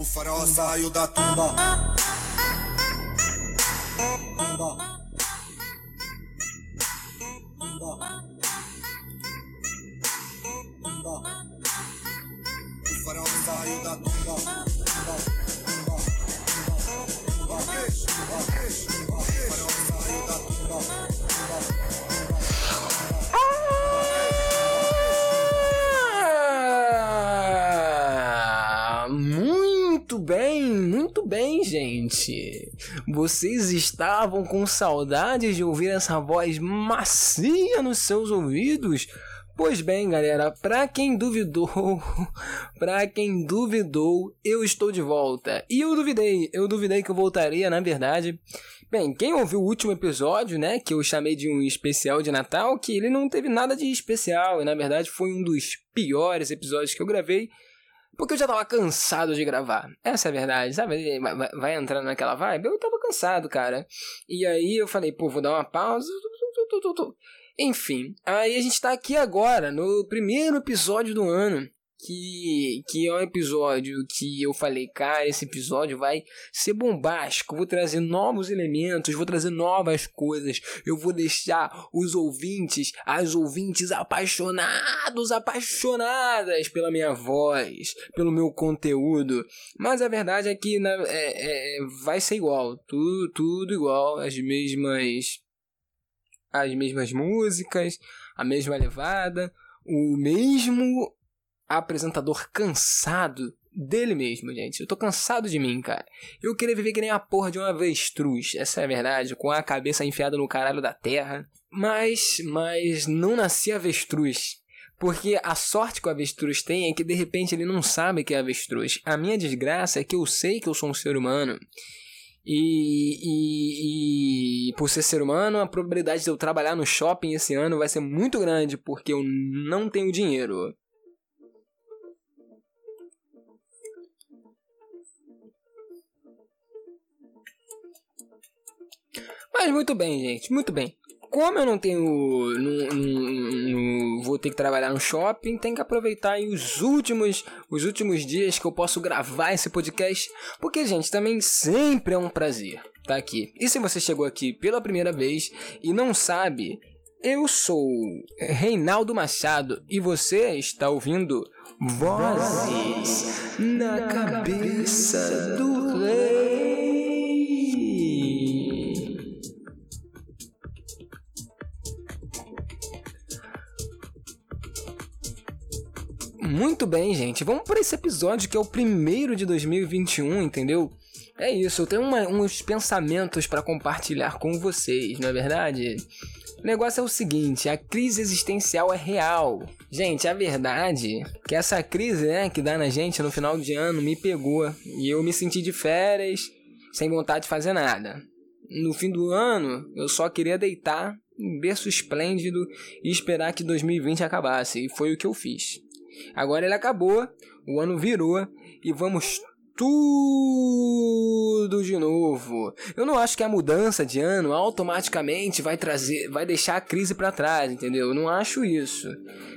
O farol saiu da tumba. Tumba. Gente. Vocês estavam com saudades de ouvir essa voz macia nos seus ouvidos? Pois bem, galera, pra quem duvidou, pra quem duvidou, eu estou de volta. E eu duvidei, eu duvidei que eu voltaria, na verdade. Bem, quem ouviu o último episódio, né, que eu chamei de um especial de Natal, que ele não teve nada de especial, e na verdade foi um dos piores episódios que eu gravei, porque eu já tava cansado de gravar. Essa é a verdade, sabe? Vai, vai, vai entrar naquela vibe? Eu tava cansado, cara. E aí eu falei, pô, vou dar uma pausa. Enfim, aí a gente tá aqui agora, no primeiro episódio do ano. Que, que é um episódio que eu falei, cara, esse episódio vai ser bombástico. Vou trazer novos elementos, vou trazer novas coisas. Eu vou deixar os ouvintes, as ouvintes apaixonados, apaixonadas pela minha voz, pelo meu conteúdo. Mas a verdade é que na, é, é, vai ser igual, tudo, tudo igual, as mesmas as mesmas músicas, a mesma levada, o mesmo apresentador cansado dele mesmo, gente. Eu tô cansado de mim, cara. Eu queria viver que nem a porra de uma avestruz, essa é a verdade, com a cabeça enfiada no caralho da terra. Mas, mas não nasci avestruz. Porque a sorte que o avestruz tem é que de repente ele não sabe que é avestruz. A minha desgraça é que eu sei que eu sou um ser humano. E, e, e, por ser ser humano, a probabilidade de eu trabalhar no shopping esse ano vai ser muito grande, porque eu não tenho dinheiro. Mas muito bem, gente, muito bem. Como eu não tenho. Não, não- não vou ter que trabalhar no shopping, tem que aproveitar os últimos, os últimos dias que eu posso gravar esse podcast. Porque, gente, também sempre é um prazer estar aqui. E se você chegou aqui pela primeira vez e não sabe, eu sou Reinaldo Machado e você está ouvindo Vozes na Cabeça do Rei. Muito bem, gente. Vamos para esse episódio que é o primeiro de 2021, entendeu? É isso, eu tenho uma- uns pensamentos para compartilhar com vocês, não é verdade? O negócio é o seguinte, a crise existencial é real. Gente, a verdade é que essa crise, né, que dá na gente no final de ano me pegou e eu me senti de férias, sem vontade de fazer nada. No fim do ano, eu só queria deitar em berço esplêndido e esperar que 2020 acabasse, e foi o que eu fiz. Agora ele acabou, o ano virou e vamos tudo de novo. Eu não acho que a mudança de ano automaticamente vai trazer, vai deixar a crise para trás, entendeu? Eu não acho isso.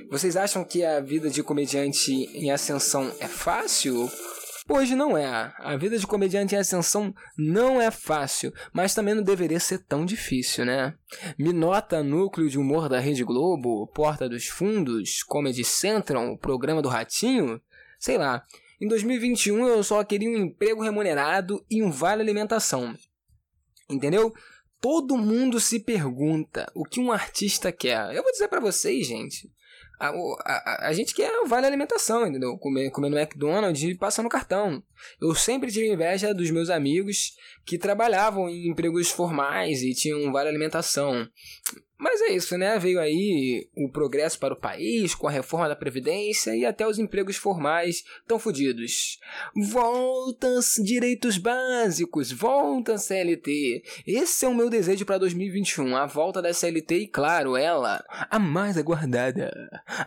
Vocês acham que a vida de comediante em ascensão é fácil? Hoje não é. A vida de comediante em ascensão não é fácil, mas também não deveria ser tão difícil, né? Me nota núcleo de humor da Rede Globo, Porta dos Fundos, Comedy Central, Programa do Ratinho, sei lá. Em 2021 eu só queria um emprego remunerado e um vale alimentação. Entendeu? Todo mundo se pergunta o que um artista quer. Eu vou dizer pra vocês, gente. A, a, a- gente quer o vale alimentação, entendeu? Comer, no McDonald's e passar no cartão. Eu sempre tive inveja dos meus amigos que trabalhavam em empregos formais e tinham vale alimentação. Mas é isso, né? Veio aí o progresso para o país com a reforma da Previdência e até os empregos formais estão fodidos. Volta direitos básicos, volta CLT. Esse é o meu desejo para 2021, a volta da CLT e, claro, ela, a mais aguardada,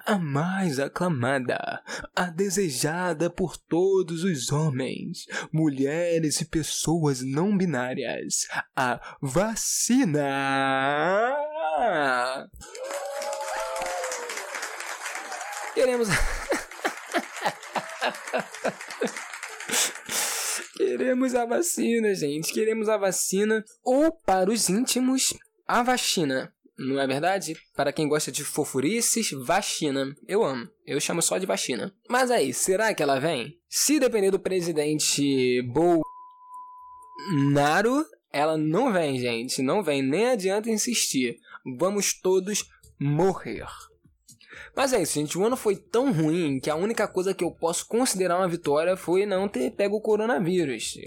a mais aclamada, a desejada por todos os homens, mulheres e pessoas não binárias, a vacina. Queremos. Queremos a vacina, gente. Queremos a vacina. Ou, para os íntimos, a vacina. Não é verdade? Para quem gosta de fofurices, vacina. Eu amo. Eu chamo só de vacina. Mas aí, será que ela vem? Se depender do presidente Bolsonaro, ela não vem, gente. Não vem. Nem adianta insistir. Vamos todos morrer. Mas é isso, gente. O ano foi tão ruim que a única coisa que eu posso considerar uma vitória foi não ter pego o coronavírus.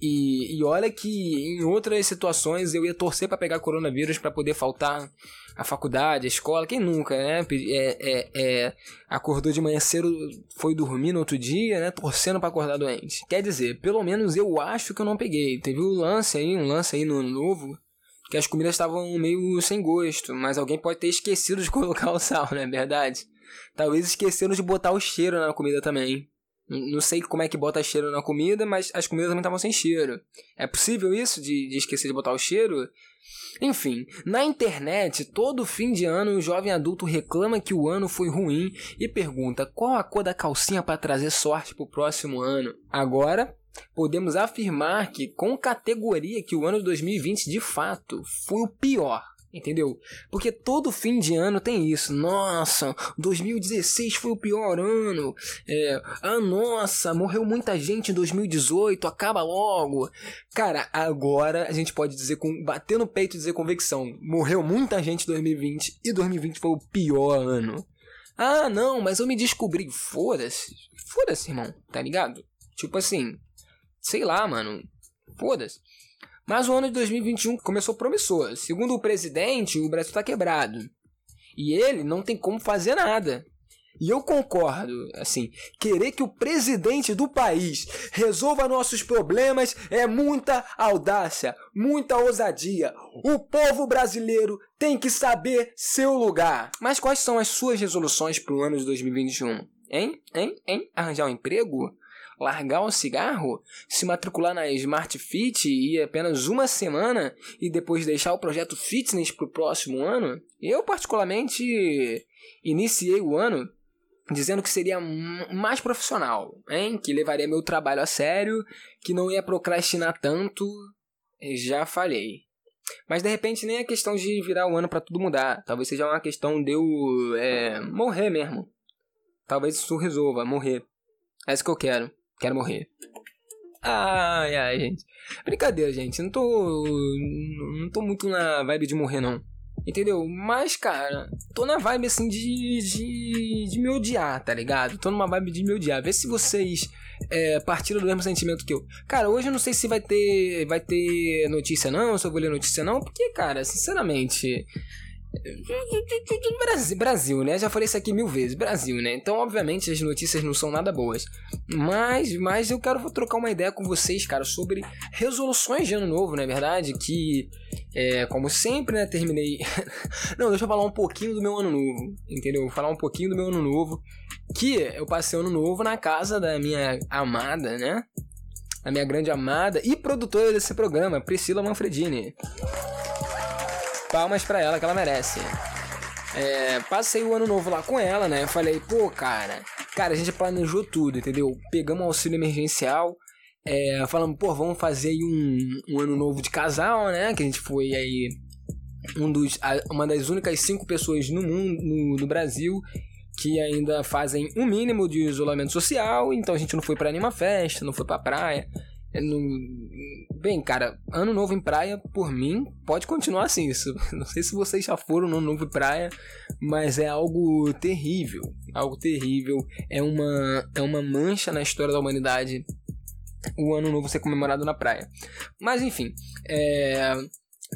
E, e olha que em outras situações eu ia torcer para pegar coronavírus para poder faltar a faculdade, a escola. Quem nunca, né? É, é, é, acordou de manhã cedo, foi dormir no outro dia, né? Torcendo para acordar doente. Quer dizer, pelo menos eu acho que eu não peguei. Teve um lance aí, um lance aí no ano novo que as comidas estavam meio sem gosto, mas alguém pode ter esquecido de colocar o sal, não é verdade? Talvez esqueceram de botar o cheiro na comida também. Não sei como é que bota cheiro na comida, mas as comidas também estavam sem cheiro. É possível isso, de, de esquecer de botar o cheiro? Enfim, na internet, todo fim de ano, o jovem adulto reclama que o ano foi ruim e pergunta qual a cor da calcinha para trazer sorte pro próximo ano. Agora, podemos afirmar que, com categoria, que o ano de 2020 de fato foi o pior. Entendeu? Porque todo fim de ano tem isso. Nossa, 2016 foi o pior ano. É, ah, nossa, morreu muita gente em 2018, acaba logo. Cara, agora a gente pode dizer com bater no peito e dizer convicção. Morreu muita gente em 2020 e 2020 foi o pior ano. Ah, não, mas eu me descobri. Foda-se. Foda-se, irmão. Tá ligado? Tipo assim, Sei lá, mano. Foda-se. Mas o ano de 2021 começou promissor. Segundo o presidente, o Brasil tá quebrado. E ele não tem como fazer nada. E eu concordo, assim, querer que o presidente do país resolva nossos problemas é muita audácia, muita ousadia. O povo brasileiro tem que saber seu lugar. Mas quais são as suas resoluções para o ano de 2021? Hein? Hein? Hein? Arranjar um emprego? Largar o cigarro, se matricular na Smart Fit e apenas uma semana e depois deixar o projeto fitness para o próximo ano, eu particularmente iniciei o ano dizendo que seria mais profissional, hein? que levaria meu trabalho a sério, que não ia procrastinar tanto. Já falhei. Mas de repente nem é questão de virar o ano para tudo mudar. Talvez seja uma questão de eu é, morrer mesmo. Talvez isso resolva, morrer. É isso que eu quero. Quero morrer. Ai, ai, gente. Brincadeira, gente. Não tô. Não tô muito na vibe de morrer, não. Entendeu? Mas, cara, tô na vibe assim de, de, de me odiar, tá ligado? Tô numa vibe de me odiar. Vê se vocês é, partilham do mesmo sentimento que eu. Cara, hoje eu não sei se vai ter, vai ter notícia não, se eu vou ler notícia não, porque, cara, sinceramente. Brasil, Brasil, né? Já falei isso aqui mil vezes. Brasil, né? Então, obviamente, as notícias não são nada boas. Mas, mas eu quero trocar uma ideia com vocês, cara, sobre resoluções de ano novo, não é verdade? Que, é, como sempre, né? Terminei. não, deixa eu falar um pouquinho do meu ano novo, entendeu? Vou falar um pouquinho do meu ano novo. Que eu passei ano novo na casa da minha amada, né? A minha grande amada e produtora desse programa, Priscila Manfredini palmas para ela que ela merece. É, passei o ano novo lá com ela, né? Falei, pô, cara, cara, a gente planejou tudo, entendeu? Pegamos um auxílio emergencial, é, falamos, pô, vamos fazer aí um, um ano novo de casal, né? Que a gente foi aí um dos, uma das únicas cinco pessoas no mundo, no, no Brasil, que ainda fazem um mínimo de isolamento social, então a gente não foi para nenhuma festa, não foi pra praia. É, no... Bem, cara, ano novo em praia, por mim, pode continuar assim. Isso. Não sei se vocês já foram no ano novo em praia, mas é algo terrível. Algo terrível. É uma, é uma mancha na história da humanidade o ano novo ser comemorado na praia. Mas enfim, é.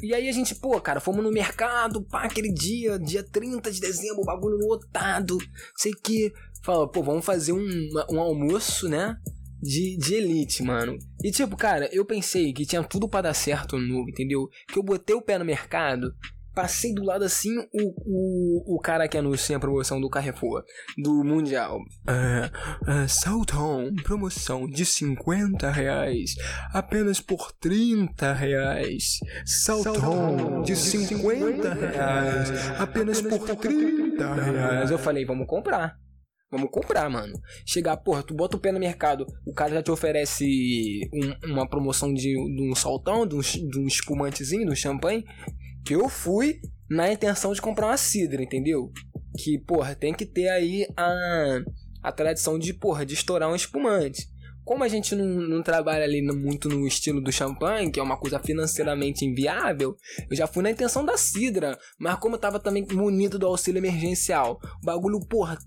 E aí a gente, pô, cara, fomos no mercado, pá, aquele dia, dia 30 de dezembro, bagulho lotado, sei que. Fala, pô, vamos fazer um, um almoço, né? De, de elite, mano. E tipo, cara, eu pensei que tinha tudo para dar certo no entendeu? Que eu botei o pé no mercado, passei do lado assim o, o, o cara que anuncia a promoção do Carrefour, do Mundial. Uh, uh, Salton, promoção de 50 reais, apenas por 30 reais. Salton, de 50 reais, apenas por 30 reais. Eu falei, vamos comprar. Vamos comprar, mano. Chegar, porra, tu bota o pé no mercado, o cara já te oferece um, uma promoção de, de um saltão, de um, de um espumantezinho, de um champanhe. Que eu fui na intenção de comprar uma cidra, entendeu? Que, porra, tem que ter aí a, a tradição de, porra, de estourar um espumante. Como a gente não, não trabalha ali muito no estilo do champanhe, que é uma coisa financeiramente inviável, eu já fui na intenção da cidra. Mas como eu tava também munido do auxílio emergencial, o bagulho, porra,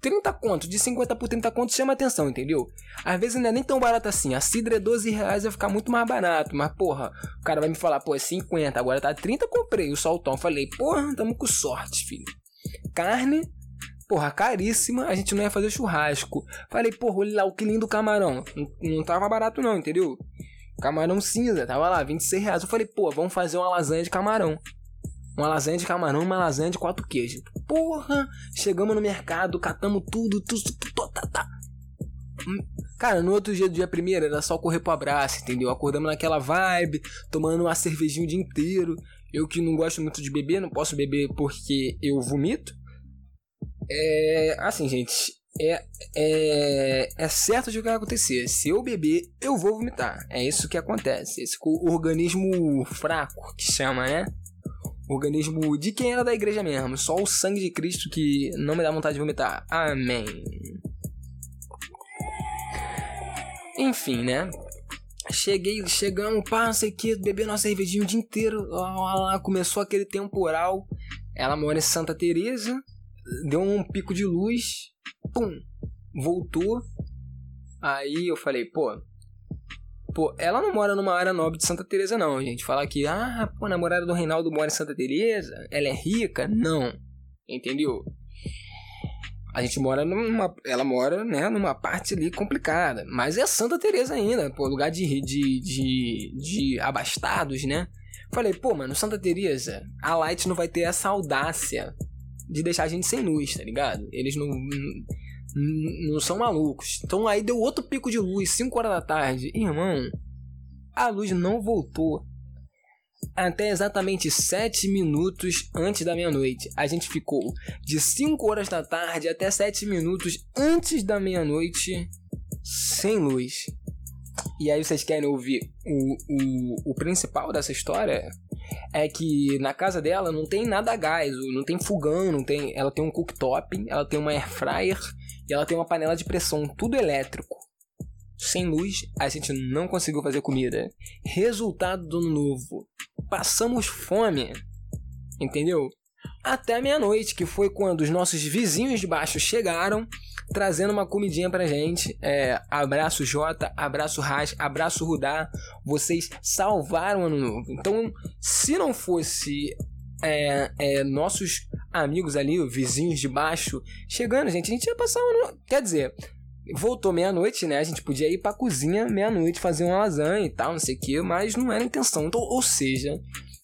30 conto, de 50 por 30 conto chama atenção, entendeu? Às vezes não é nem tão barato assim. A cidra é 12 reais, vai ficar muito mais barato. Mas, porra, o cara vai me falar, pô, é 50, agora tá 30, comprei o soltão. Falei, porra, tamo com sorte, filho. Carne, porra, caríssima, a gente não ia fazer churrasco. Falei, porra, olha lá o que lindo camarão. Não, não tava barato não, entendeu? Camarão cinza, tava lá, 26 reais. Eu falei, pô, vamos fazer uma lasanha de camarão. Uma lasanha de camarão, uma lasanha de quatro queijos. Porra! Chegamos no mercado, catamos tudo, tudo, tudo tá, tá. Cara, no outro dia do dia primeiro era só correr pro abraço, entendeu? Acordamos naquela vibe, tomando uma cervejinha o dia inteiro. Eu que não gosto muito de beber, não posso beber porque eu vomito. É. Assim, gente. É, é, é certo de o que vai acontecer. Se eu beber, eu vou vomitar. É isso que acontece. Esse organismo fraco que chama, né? Organismo de quem era da igreja mesmo. Só o sangue de Cristo que não me dá vontade de vomitar. Amém. Enfim, né? Cheguei, chegamos, pá, não sei o que, bebendo uma cervejinha o dia inteiro. Lá, começou aquele temporal. Ela mora em Santa Teresa, deu um pico de luz, pum, voltou. Aí eu falei, pô, Pô, ela não mora numa área nobre de Santa Teresa não, gente. Falar que, ah, pô, a namorada do Reinaldo mora em Santa Teresa, ela é rica? Não. Entendeu? A gente mora numa. Ela mora, né, numa parte ali complicada. Mas é Santa Teresa ainda, pô, lugar de, de, de, de abastados, né? Falei, pô, mano, Santa Teresa, a Light não vai ter essa audácia de deixar a gente sem luz, tá ligado? Eles não não são malucos. Então aí deu outro pico de luz, 5 horas da tarde. Irmão, a luz não voltou. Até exatamente 7 minutos antes da meia-noite. A gente ficou de 5 horas da tarde até 7 minutos antes da meia-noite sem luz. E aí vocês querem ouvir o, o, o principal dessa história? É que na casa dela não tem nada a gás, não tem fogão, não tem. Ela tem um cooktop, ela tem uma air fryer e ela tem uma panela de pressão, tudo elétrico. Sem luz, a gente não conseguiu fazer comida. Resultado do novo: passamos fome. Entendeu? Até meia-noite, que foi quando os nossos vizinhos de baixo chegaram, trazendo uma comidinha pra gente. É, abraço Jota, abraço Ras, abraço Rudá. Vocês salvaram o ano novo. Então, se não fosse é, é, nossos amigos ali, vizinhos de baixo, chegando, gente, a gente ia passar um... Quer dizer, voltou meia-noite, né? A gente podia ir pra cozinha meia-noite, fazer uma lasanha e tal, não sei o que, mas não era a intenção. Então, ou seja,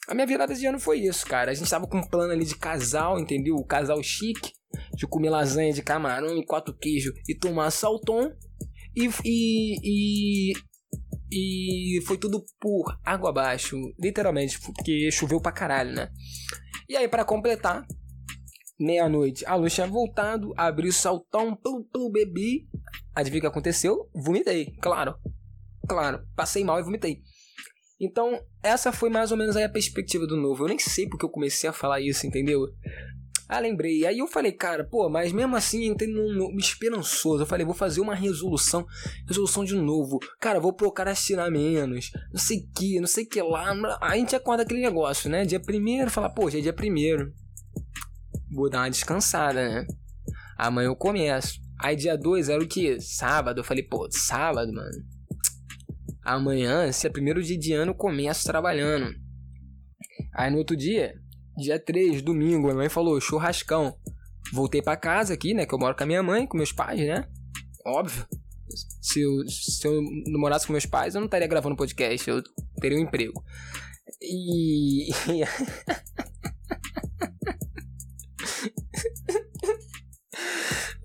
a minha virada de ano foi isso, cara. A gente tava com um plano ali de casal, entendeu? O casal chique, de comer lasanha de camarão e quatro queijo e tomar salton. E, e, e, e foi tudo por água abaixo, literalmente, porque choveu pra caralho, né? E aí, para completar, meia-noite, a luz tinha voltado, abri o saltão, plu, plu, bebi. Adivinha o que aconteceu? Vomitei, claro. Claro, passei mal e vomitei. Então, essa foi mais ou menos aí a perspectiva do novo. Eu nem sei porque eu comecei a falar isso, entendeu? Ah, lembrei. Aí eu falei, cara, pô, mas mesmo assim um, um esperançoso. Eu falei, vou fazer uma resolução, resolução de novo. Cara, vou procrastinar menos. Não sei que, não sei que lá. A gente acorda aquele negócio, né? Dia primeiro, fala, pô, já é dia primeiro. Vou dar uma descansada, né? Amanhã eu começo. Aí dia 2 era o que? Sábado. Eu falei, pô, sábado, mano. Amanhã, se é primeiro dia de ano, eu começo trabalhando. Aí no outro dia, Dia 3, domingo, minha mãe falou, churrascão. Voltei para casa aqui, né? Que eu moro com a minha mãe, com meus pais, né? Óbvio. Se eu, se eu não morasse com meus pais, eu não estaria gravando podcast, eu teria um emprego. E.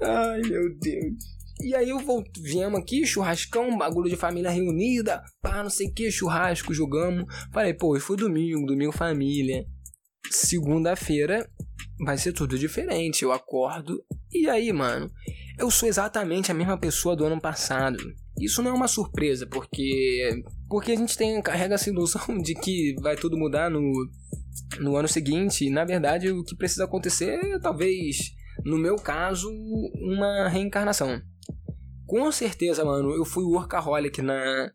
Ai, meu Deus. E aí eu vou, viemos aqui, churrascão, bagulho de família reunida, pá, não sei o que, churrasco, jogamos. Falei, pô, foi domingo, domingo família segunda-feira vai ser tudo diferente. Eu acordo e aí, mano, eu sou exatamente a mesma pessoa do ano passado. Isso não é uma surpresa, porque porque a gente tem carrega essa ilusão de que vai tudo mudar no no ano seguinte. E, na verdade, o que precisa acontecer é talvez, no meu caso, uma reencarnação. Com certeza, mano, eu fui workaholic na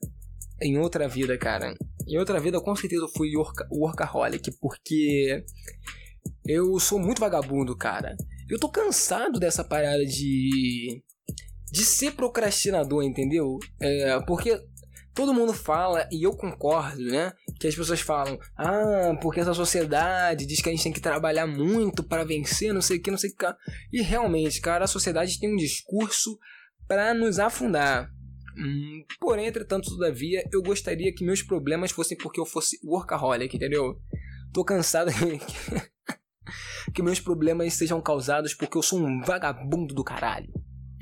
em outra vida, cara. Em outra vida, com certeza eu fui workaholic, porque eu sou muito vagabundo, cara. Eu tô cansado dessa parada de. de ser procrastinador, entendeu? É, porque todo mundo fala, e eu concordo, né? Que as pessoas falam, ah, porque essa sociedade diz que a gente tem que trabalhar muito para vencer, não sei o que, não sei o que. E realmente, cara, a sociedade tem um discurso para nos afundar. Hum, porém, entretanto, todavia, eu gostaria que meus problemas fossem porque eu fosse workaholic, entendeu? Tô cansado que meus problemas sejam causados porque eu sou um vagabundo do caralho.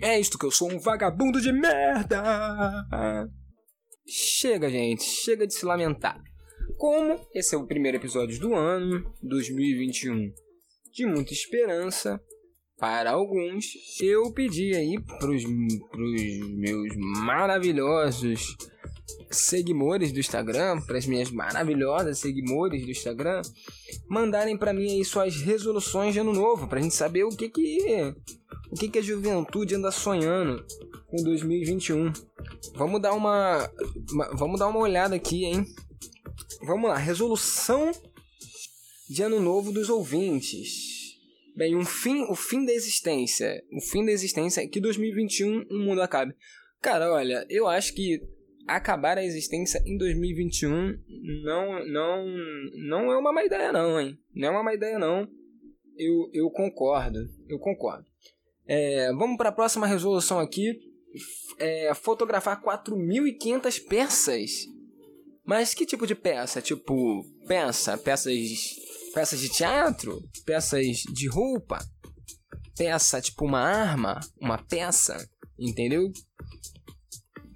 É isto que eu sou um vagabundo de merda. Chega, gente, chega de se lamentar. Como esse é o primeiro episódio do ano 2021 de muita esperança, para alguns, eu pedi aí pros, pros meus maravilhosos seguidores do Instagram, para as minhas maravilhosas seguidores do Instagram, mandarem para mim aí suas resoluções de ano novo, pra gente saber o que que o que que a juventude anda sonhando com 2021. Vamos dar uma, uma vamos dar uma olhada aqui, hein? Vamos lá, resolução de ano novo dos ouvintes. Bem, um fim, o fim da existência. O fim da existência é que 2021 o mundo acabe. Cara, olha, eu acho que acabar a existência em 2021 não não não é uma má ideia não, hein? Não é uma má ideia não. Eu, eu concordo, eu concordo. É, vamos para a próxima resolução aqui. É, fotografar 4.500 peças. Mas que tipo de peça? Tipo, peça, peças peças de teatro, peças de roupa, peça tipo uma arma, uma peça, entendeu?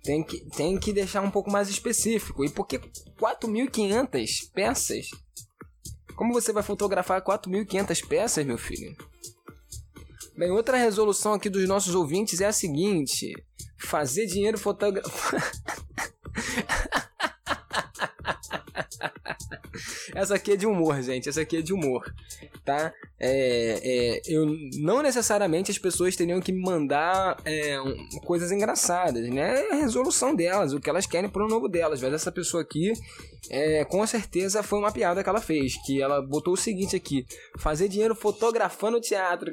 Tem que, tem que deixar um pouco mais específico. E por que 4.500 peças? Como você vai fotografar 4.500 peças, meu filho? Bem, outra resolução aqui dos nossos ouvintes é a seguinte: fazer dinheiro fotografar. Essa aqui é de humor, gente. Essa aqui é de humor, tá? É, é, eu não necessariamente as pessoas teriam que mandar é, um, coisas engraçadas, né? É a resolução delas, o que elas querem pro novo delas. Mas essa pessoa aqui, é, com certeza, foi uma piada que ela fez. Que ela botou o seguinte aqui: fazer dinheiro fotografando teatro.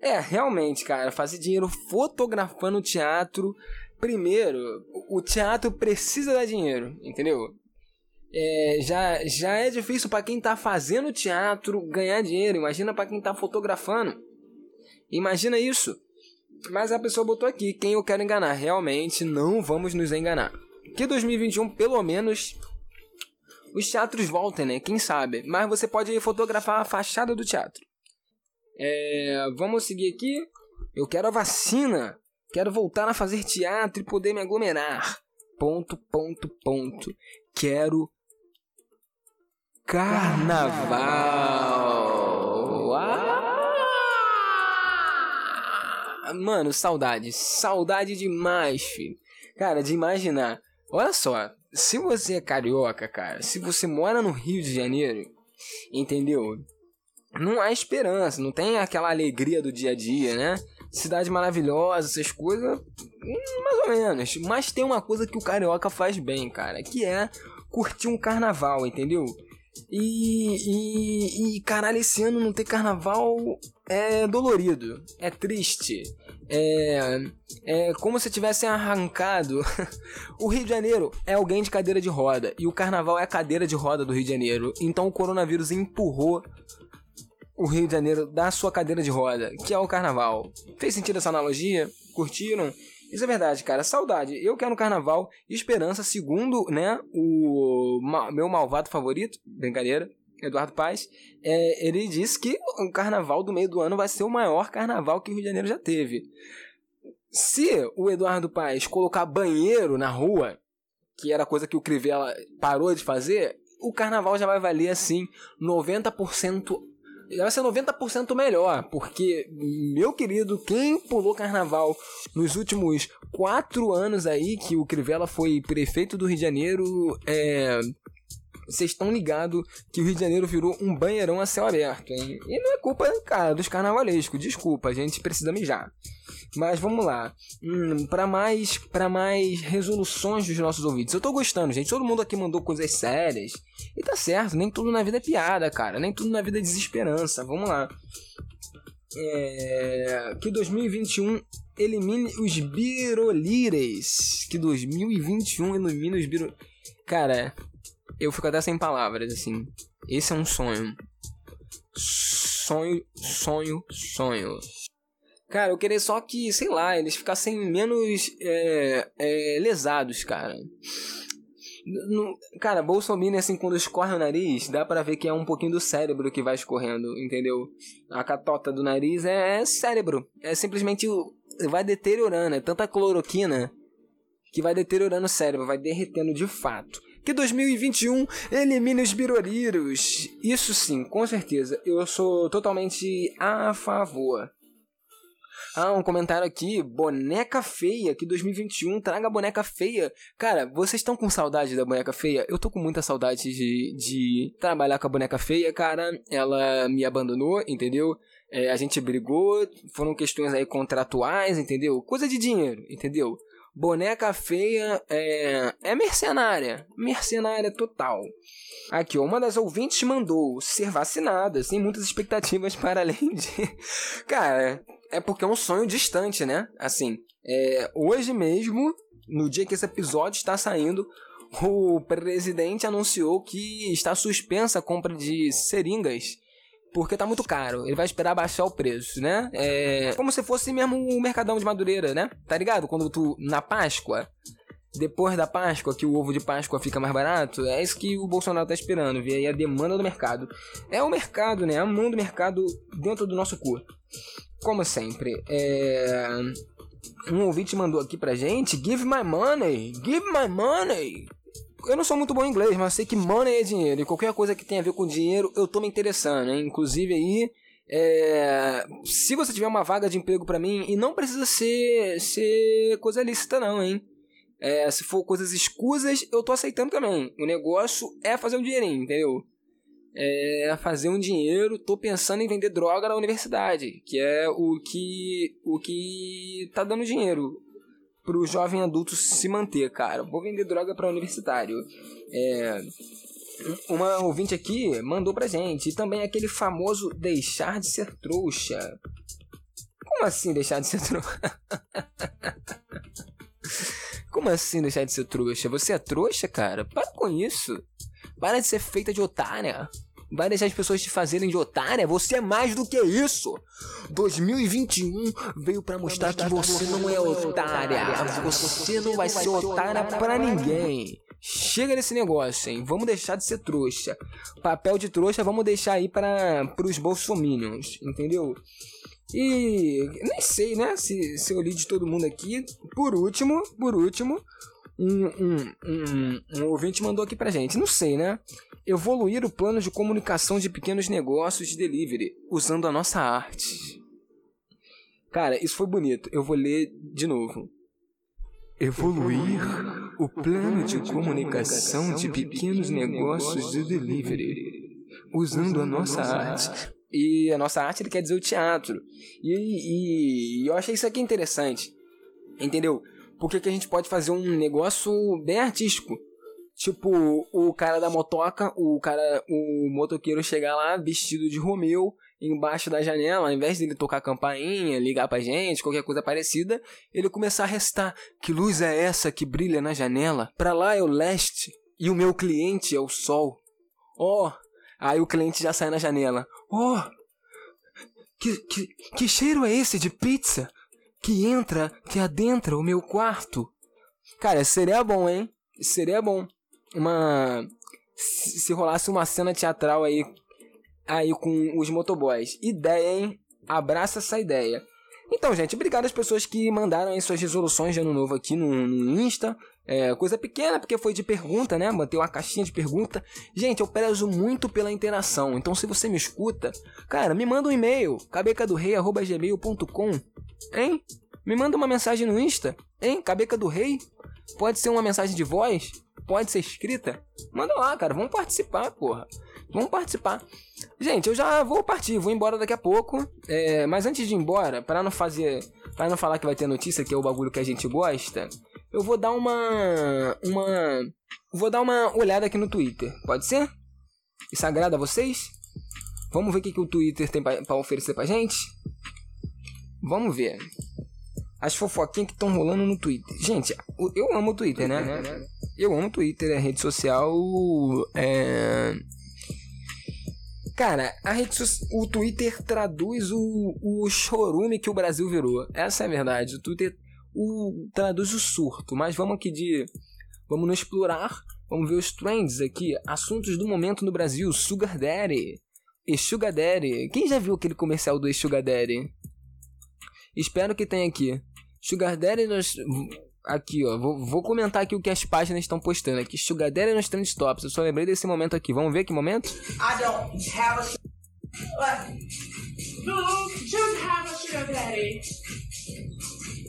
É, realmente, cara, fazer dinheiro fotografando teatro primeiro, o teatro precisa dar dinheiro, entendeu? É, já, já é difícil para quem tá fazendo teatro ganhar dinheiro. Imagina para quem tá fotografando. Imagina isso. Mas a pessoa botou aqui: quem eu quero enganar? Realmente, não vamos nos enganar. Que 2021, pelo menos, os teatros voltem, né? Quem sabe? Mas você pode fotografar a fachada do teatro. É, vamos seguir aqui. Eu quero a vacina. Quero voltar a fazer teatro e poder me aglomerar. Ponto, ponto, ponto. Quero carnaval. Ah! Mano, saudade. Saudade demais, filho. Cara, de imaginar. Olha só, se você é carioca, cara, se você mora no Rio de Janeiro, entendeu? Não há esperança, não tem aquela alegria do dia a dia, né? Cidade maravilhosa, essas coisas, hum, mais ou menos. Mas tem uma coisa que o carioca faz bem, cara, que é curtir um carnaval, entendeu? E, e, e caralho, esse ano não ter carnaval é dolorido, é triste. É, é como se tivessem arrancado. o Rio de Janeiro é alguém de cadeira de roda e o carnaval é a cadeira de roda do Rio de Janeiro. Então o coronavírus empurrou o Rio de Janeiro da sua cadeira de roda, que é o carnaval. Fez sentido essa analogia? Curtiram? Isso é verdade, cara. Saudade. Eu quero um carnaval. Esperança, segundo, né, o meu malvado favorito, brincadeira, Eduardo Paes, é, ele disse que o carnaval do meio do ano vai ser o maior carnaval que o Rio de Janeiro já teve. Se o Eduardo Paes colocar banheiro na rua, que era coisa que o Crivella parou de fazer, o carnaval já vai valer assim 90% vai ser 90% melhor, porque, meu querido, quem pulou carnaval nos últimos quatro anos aí, que o Crivella foi prefeito do Rio de Janeiro, é. Vocês estão ligados que o Rio de Janeiro virou um banheirão a céu aberto, hein? E não é culpa, cara, dos carnavalescos, desculpa, a gente precisa mijar. Mas vamos lá. Hum, para mais para mais resoluções dos nossos ouvidos. Eu tô gostando, gente. Todo mundo aqui mandou coisas sérias. E tá certo, nem tudo na vida é piada, cara. Nem tudo na vida é desesperança. Vamos lá. É... Que 2021 elimine os birolires. Que 2021 elimine os birolires. Cara, eu fico até sem palavras, assim. Esse é um sonho. Sonho, sonho, sonho. Cara, eu queria só que, sei lá, eles ficassem menos é, é, lesados, cara. No, cara, Bolsonaro, assim, quando escorre o nariz, dá para ver que é um pouquinho do cérebro que vai escorrendo, entendeu? A catota do nariz é, é cérebro. É simplesmente. Vai deteriorando. É tanta cloroquina que vai deteriorando o cérebro, vai derretendo de fato. Que 2021 elimine os biroriros. Isso sim, com certeza. Eu sou totalmente a favor. Ah, um comentário aqui, boneca feia, que 2021 traga boneca feia. Cara, vocês estão com saudade da boneca feia? Eu tô com muita saudade de, de trabalhar com a boneca feia, cara. Ela me abandonou, entendeu? É, a gente brigou, foram questões aí contratuais, entendeu? Coisa de dinheiro, entendeu? Boneca feia é, é mercenária, mercenária total. Aqui, uma das ouvintes mandou ser vacinada, sem muitas expectativas para além de. Cara, é porque é um sonho distante, né? Assim, é, hoje mesmo, no dia que esse episódio está saindo, o presidente anunciou que está suspensa a compra de seringas porque tá muito caro. Ele vai esperar baixar o preço, né? É como se fosse mesmo o Mercadão de Madureira, né? Tá ligado? Quando tu, na Páscoa, depois da Páscoa, que o ovo de Páscoa fica mais barato, é isso que o Bolsonaro tá esperando, ver aí a demanda do mercado. É o mercado, né? A mão do mercado dentro do nosso cu como sempre, é... um ouvinte mandou aqui pra gente: Give my money, give my money. Eu não sou muito bom em inglês, mas sei que money é dinheiro. E qualquer coisa que tenha a ver com dinheiro, eu tô me interessando, hein? Inclusive aí, é... se você tiver uma vaga de emprego para mim, e não precisa ser, ser coisa lícita, não, hein? É, se for coisas escusas, eu tô aceitando também. O negócio é fazer um dinheirinho, entendeu? é fazer um dinheiro. Tô pensando em vender droga na universidade, que é o que o que tá dando dinheiro pro jovem adulto se manter, cara. Vou vender droga para universitário. É, uma ouvinte aqui mandou pra gente. E também aquele famoso deixar de ser trouxa. Como assim deixar de ser trouxa? Como assim deixar de ser trouxa? Você é trouxa, cara? Para com isso. Para de ser feita de otária. Vai deixar as pessoas te fazerem de otária? Você é mais do que isso! 2021 veio para mostrar que você não é otária. Você não vai ser otária para ninguém. Chega desse negócio, hein? Vamos deixar de ser trouxa. Papel de trouxa vamos deixar aí para os bolsominions, entendeu? E nem sei, né? Se, se eu li de todo mundo aqui. Por último, por último, um, um, um, um ouvinte mandou aqui pra gente. Não sei, né? Evoluir o plano de comunicação de pequenos negócios de delivery usando a nossa arte. Cara, isso foi bonito. Eu vou ler de novo. Evoluir o plano de comunicação de pequenos negócios de delivery usando a nossa arte. E a nossa arte ele quer dizer o teatro. E, e, eu achei isso aqui interessante. Entendeu? Porque que a gente pode fazer um negócio bem artístico. Tipo, o cara da motoca, o cara, o motoqueiro chegar lá vestido de Romeu embaixo da janela, ao invés dele tocar campainha, ligar pra gente, qualquer coisa parecida, ele começar a restar: Que luz é essa que brilha na janela? Pra lá é o leste e o meu cliente é o sol. Oh! Aí o cliente já sai na janela: Oh! Que, que, que cheiro é esse de pizza? Que entra, que adentra o meu quarto? Cara, seria bom, hein? Seria bom uma se rolasse uma cena teatral aí aí com os motoboys. Ideia, hein? Abraça essa ideia. Então, gente, obrigado às pessoas que mandaram aí suas resoluções de ano novo aqui no, no Insta. É, coisa pequena, porque foi de pergunta, né? Botei uma caixinha de pergunta. Gente, eu prezo muito pela interação. Então, se você me escuta, cara, me manda um e-mail, cabecadorei.gmail.com, hein? Me manda uma mensagem no Insta, hein? Cabeca do Rei. Pode ser uma mensagem de voz, pode ser escrita. Manda lá, cara, vamos participar, porra. Vamos participar. Gente, eu já vou partir, vou embora daqui a pouco. É, mas antes de ir embora, para não fazer, para não falar que vai ter notícia, que é o bagulho que a gente gosta, eu vou dar uma uma vou dar uma olhada aqui no Twitter. Pode ser? Isso agrada a vocês? Vamos ver o que, que o Twitter tem para oferecer pra gente? Vamos ver. As fofoquinhas que estão rolando no Twitter. Gente, eu amo o Twitter, né? Eu amo o Twitter, é rede social. É... Cara, a rede so... o Twitter traduz o, o chorume que o Brasil virou. Essa é a verdade. O Twitter o, traduz o surto. Mas vamos aqui de. Vamos nos explorar. Vamos ver os trends aqui. Assuntos do momento no Brasil. Sugar Daddy. E Sugar Daddy. Quem já viu aquele comercial do Sugar Daddy? Espero que tenha aqui. Sugar Daddy nós. Aqui, ó. Vou, vou comentar aqui o que as páginas estão postando aqui. Sugar Daddy nos Trend Tops. Eu só lembrei desse momento aqui. Vamos ver que momento? I don't have a. What? No, don't have a sugar daddy.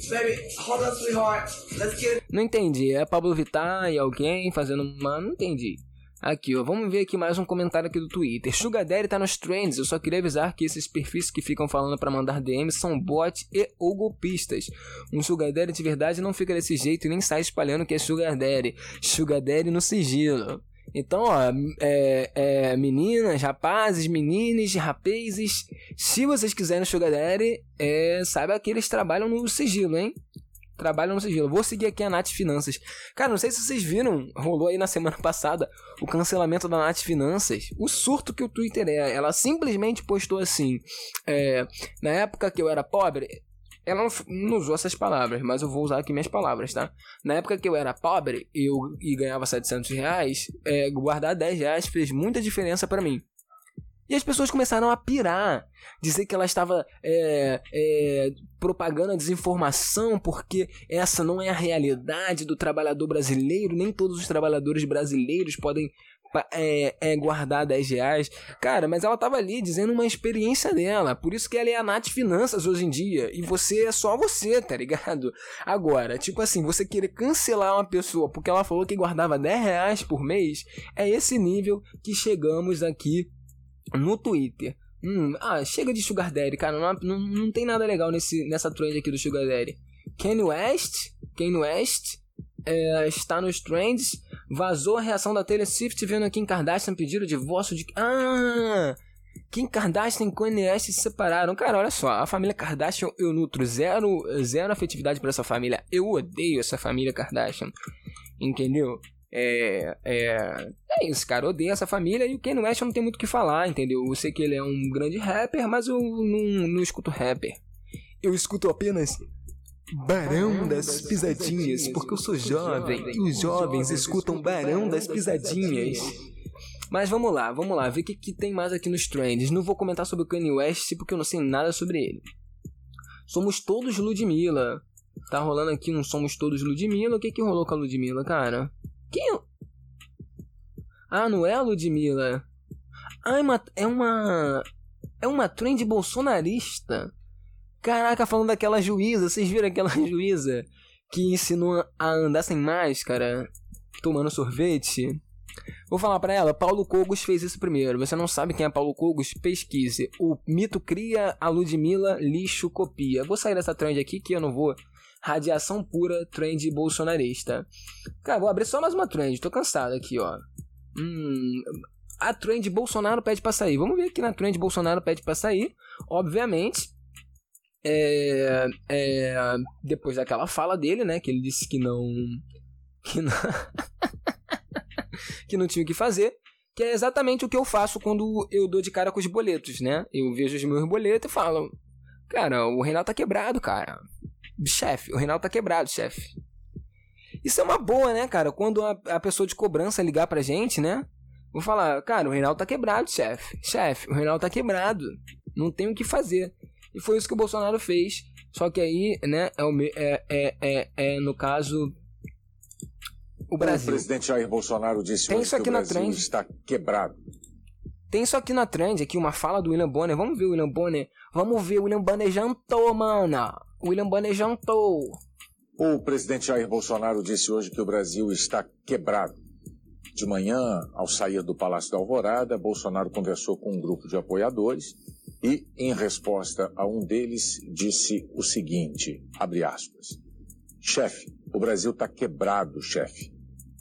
Baby, hold on, sweetheart. Let's get Não entendi. É Pablo Vittar e alguém fazendo uma. Não entendi. Aqui, ó, vamos ver aqui mais um comentário aqui do Twitter. Sugar Daddy tá nos trends. Eu só queria avisar que esses perfis que ficam falando para mandar DMs são bot e ou golpistas. Um Sugar Daddy de verdade não fica desse jeito e nem sai espalhando que é Sugar Daddy. Sugar Daddy no sigilo. Então, ó, é, é, meninas, rapazes, meninas, rapazes, se vocês quiserem Sugar Daddy, é, saiba que eles trabalham no sigilo, hein? Trabalham no sigilo. Vou seguir aqui a Nath Finanças. Cara, não sei se vocês viram, rolou aí na semana passada o cancelamento da Nath Finanças. O surto que o Twitter é. Ela simplesmente postou assim: é, na época que eu era pobre, ela não, não, usou essas palavras, mas eu vou usar aqui minhas palavras, tá? Na época que eu era pobre eu, e ganhava 700 reais, é, guardar 10 reais fez muita diferença para mim. E as pessoas começaram a pirar, dizer que ela estava é, é, propagando a desinformação porque essa não é a realidade do trabalhador brasileiro, nem todos os trabalhadores brasileiros podem é, é, guardar 10 reais. Cara, mas ela tava ali dizendo uma experiência dela. Por isso que ela é a Nath Finanças hoje em dia. E você é só você, tá ligado? Agora, tipo assim, você querer cancelar uma pessoa porque ela falou que guardava 10 reais por mês, é esse nível que chegamos aqui no Twitter. Hum, ah, chega de Sugar Daddy, cara. Não, não, não tem nada legal nesse, nessa trend aqui do Sugar Daddy. Kanye West, Kanye West é, está nos trends. Vazou a reação da Taylor Swift vendo Kim Kardashian pedir o divórcio de. Ah! Kim Kardashian e Kanye West se separaram. Cara, olha só, a família Kardashian eu nutro zero, zero afetividade para essa família. Eu odeio essa família Kardashian. Entendeu? É, é, é isso, cara. Eu odeio essa família e o Kanye West não tem muito o que falar, entendeu? Eu sei que ele é um grande rapper, mas eu não, não escuto rapper. Eu escuto apenas Barão das Pisadinhas, porque eu sou jovem e os jovens escutam Barão das Pisadinhas. Mas vamos lá, vamos lá, ver o que, que tem mais aqui nos trends. Não vou comentar sobre o Kanye West porque eu não sei nada sobre ele. Somos todos Ludmilla. Tá rolando aqui um Somos Todos Ludmilla. O que que rolou com a Ludmilla, cara? Quem? Ah, não é a Ludmilla. Ah, é uma. É uma, é uma trend bolsonarista. Caraca, falando daquela juíza, vocês viram aquela juíza que ensinou a andar sem máscara, tomando sorvete? Vou falar para ela, Paulo Cogos fez isso primeiro. Você não sabe quem é Paulo Cogos? Pesquise. O mito cria, a Ludmilla lixo copia. Vou sair dessa trend aqui que eu não vou. Radiação pura, trend bolsonarista. Cara, vou abrir só mais uma trend. Tô cansado aqui, ó. Hum, a trend Bolsonaro pede pra sair. Vamos ver aqui na trend Bolsonaro pede pra sair. Obviamente, é, é, depois daquela fala dele, né? Que ele disse que não. Que não, que não tinha o que fazer. Que é exatamente o que eu faço quando eu dou de cara com os boletos, né? Eu vejo os meus boletos e falo: Cara, o Reinaldo tá quebrado, cara. Chefe, o Reinaldo tá quebrado, chefe. Isso é uma boa, né, cara? Quando a, a pessoa de cobrança ligar pra gente, né? Vou falar, cara, o Reinaldo tá quebrado, chefe. Chefe, o Reinaldo tá quebrado. Não tem o que fazer. E foi isso que o Bolsonaro fez. Só que aí, né, é, o, é, é, é, é no caso o Brasil. O presidente Jair Bolsonaro disse Tem isso aqui que o na Brasil trend. está quebrado. Tem isso aqui na trend, aqui uma fala do William Bonner. Vamos ver o William Bonner. Vamos ver, o William Bonner jantou, mana. William Bonner jantou. O presidente Jair Bolsonaro disse hoje que o Brasil está quebrado. De manhã, ao sair do Palácio da Alvorada, Bolsonaro conversou com um grupo de apoiadores e, em resposta a um deles, disse o seguinte, abre aspas, Chefe, o Brasil está quebrado, chefe.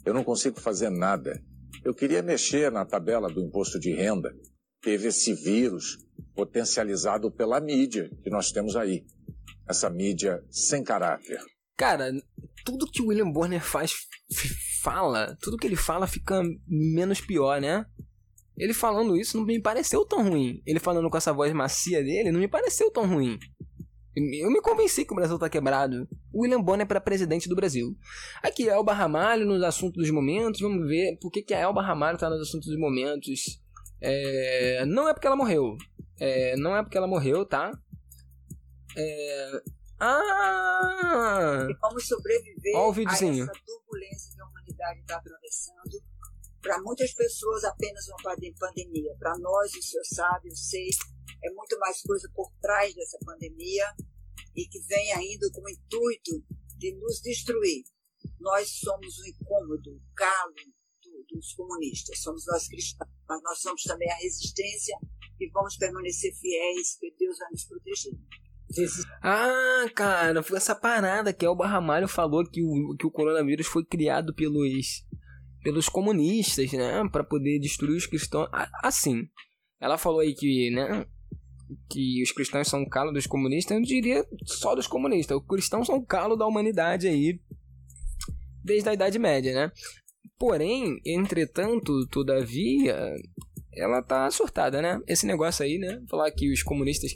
Eu não consigo fazer nada. Eu queria mexer na tabela do imposto de renda. Teve esse vírus potencializado pela mídia que nós temos aí. Essa mídia sem caráter. Cara, tudo que o William Bonner faz, fala, tudo que ele fala fica menos pior, né? Ele falando isso não me pareceu tão ruim. Ele falando com essa voz macia dele não me pareceu tão ruim. Eu me convenci que o Brasil tá quebrado. William Bonner para presidente do Brasil. Aqui, Elba Ramalho nos assuntos dos momentos. Vamos ver por que, que a Elba Ramalho tá nos assuntos dos momentos. É... Não é porque ela morreu. É... Não é porque ela morreu, tá? É... Ah! E vamos sobreviver Ó o a essa turbulência que a humanidade está atravessando. Para muitas pessoas, apenas uma pandemia. Para nós, o senhor sabe, eu sei, é muito mais coisa por trás dessa pandemia e que vem ainda com o intuito de nos destruir. Nós somos o incômodo, o calo do, dos comunistas, somos nós cristãos, mas nós somos também a resistência e vamos permanecer fiéis, porque Deus vai nos proteger. Ah, cara, foi essa parada que o Barramalho falou que o, que o coronavírus foi criado pelos, pelos comunistas, né? para poder destruir os cristãos. Assim, ela falou aí que, né? que os cristãos são o calo dos comunistas, eu diria só dos comunistas. Os cristãos são o calo da humanidade aí desde a Idade Média, né? Porém, entretanto, todavia, ela tá surtada, né? Esse negócio aí, né? Falar que os comunistas.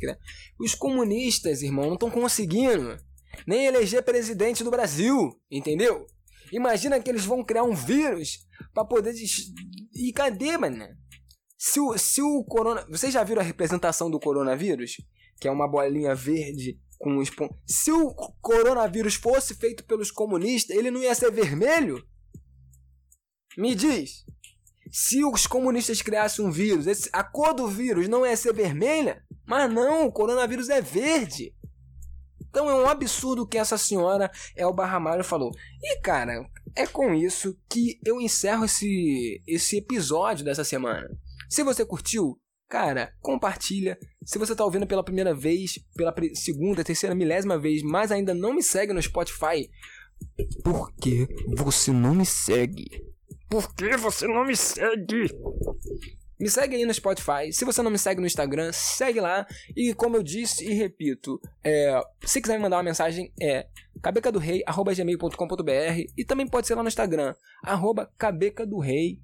Os comunistas, irmão, não estão conseguindo nem eleger presidente do Brasil, entendeu? Imagina que eles vão criar um vírus para poder. E cadê, mano? Se o, se o corona. Vocês já viram a representação do coronavírus? Que é uma bolinha verde com um espon... Se o coronavírus fosse feito pelos comunistas, ele não ia ser vermelho? Me diz. Se os comunistas criassem um vírus, esse, a cor do vírus não ia ser vermelha? Mas não, o coronavírus é verde. Então é um absurdo que essa senhora Elba Ramalho falou. E cara, é com isso que eu encerro esse, esse episódio dessa semana. Se você curtiu, cara, compartilha. Se você está ouvindo pela primeira vez, pela segunda, terceira, milésima vez, mas ainda não me segue no Spotify, por que você não me segue? Por que você não me segue? Me segue aí no Spotify. Se você não me segue no Instagram, segue lá. E como eu disse e repito, é, se quiser me mandar uma mensagem, é cabecadorei.gmail.com.br e também pode ser lá no Instagram, arroba cabecadorei.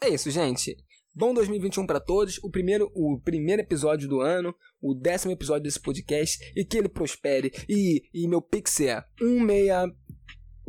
É isso, gente. Bom 2021 para todos, o primeiro, o primeiro episódio do ano, o décimo episódio desse podcast, e que ele prospere. E, e meu pix é 16